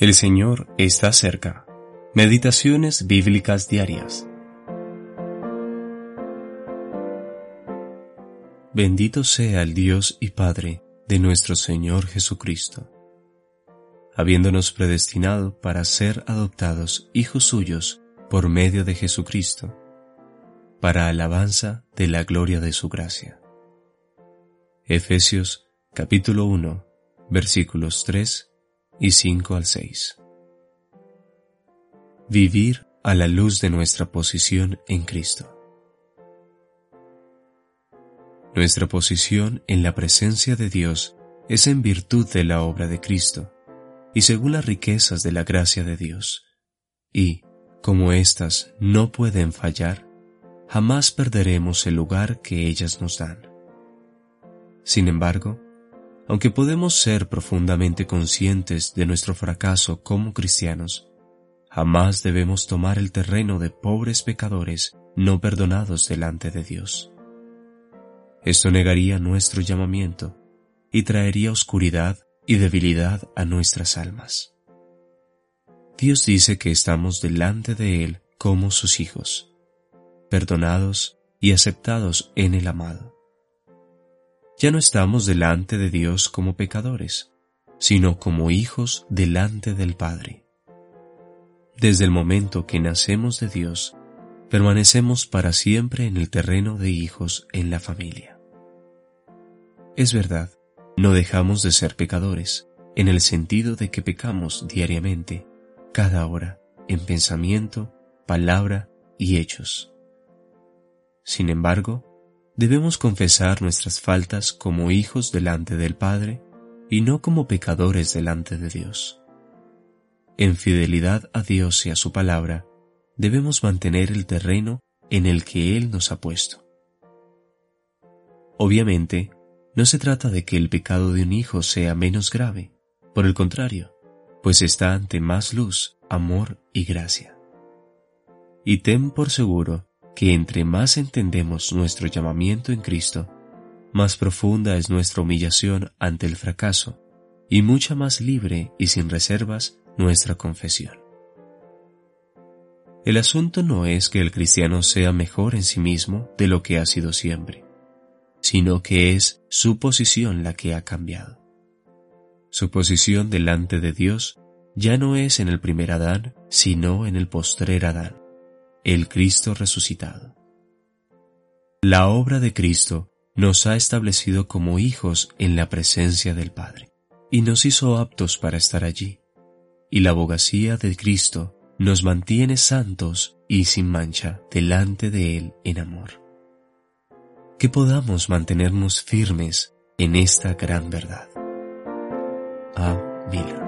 El Señor está cerca. Meditaciones bíblicas diarias. Bendito sea el Dios y Padre de nuestro Señor Jesucristo, habiéndonos predestinado para ser adoptados hijos suyos por medio de Jesucristo, para alabanza de la gloria de su gracia. Efesios capítulo 1 versículos 3 y 5 al 6. Vivir a la luz de nuestra posición en Cristo. Nuestra posición en la presencia de Dios es en virtud de la obra de Cristo y según las riquezas de la gracia de Dios. Y, como éstas no pueden fallar, jamás perderemos el lugar que ellas nos dan. Sin embargo, aunque podemos ser profundamente conscientes de nuestro fracaso como cristianos, jamás debemos tomar el terreno de pobres pecadores no perdonados delante de Dios. Esto negaría nuestro llamamiento y traería oscuridad y debilidad a nuestras almas. Dios dice que estamos delante de Él como sus hijos, perdonados y aceptados en el amado ya no estamos delante de Dios como pecadores, sino como hijos delante del Padre. Desde el momento que nacemos de Dios, permanecemos para siempre en el terreno de hijos en la familia. Es verdad, no dejamos de ser pecadores, en el sentido de que pecamos diariamente, cada hora, en pensamiento, palabra y hechos. Sin embargo, debemos confesar nuestras faltas como hijos delante del Padre y no como pecadores delante de Dios. En fidelidad a Dios y a su palabra, debemos mantener el terreno en el que Él nos ha puesto. Obviamente, no se trata de que el pecado de un hijo sea menos grave, por el contrario, pues está ante más luz, amor y gracia. Y ten por seguro que entre más entendemos nuestro llamamiento en Cristo, más profunda es nuestra humillación ante el fracaso y mucha más libre y sin reservas nuestra confesión. El asunto no es que el cristiano sea mejor en sí mismo de lo que ha sido siempre, sino que es su posición la que ha cambiado. Su posición delante de Dios ya no es en el primer Adán, sino en el postrer Adán el Cristo resucitado. La obra de Cristo nos ha establecido como hijos en la presencia del Padre y nos hizo aptos para estar allí. Y la abogacía de Cristo nos mantiene santos y sin mancha delante de Él en amor. Que podamos mantenernos firmes en esta gran verdad. A.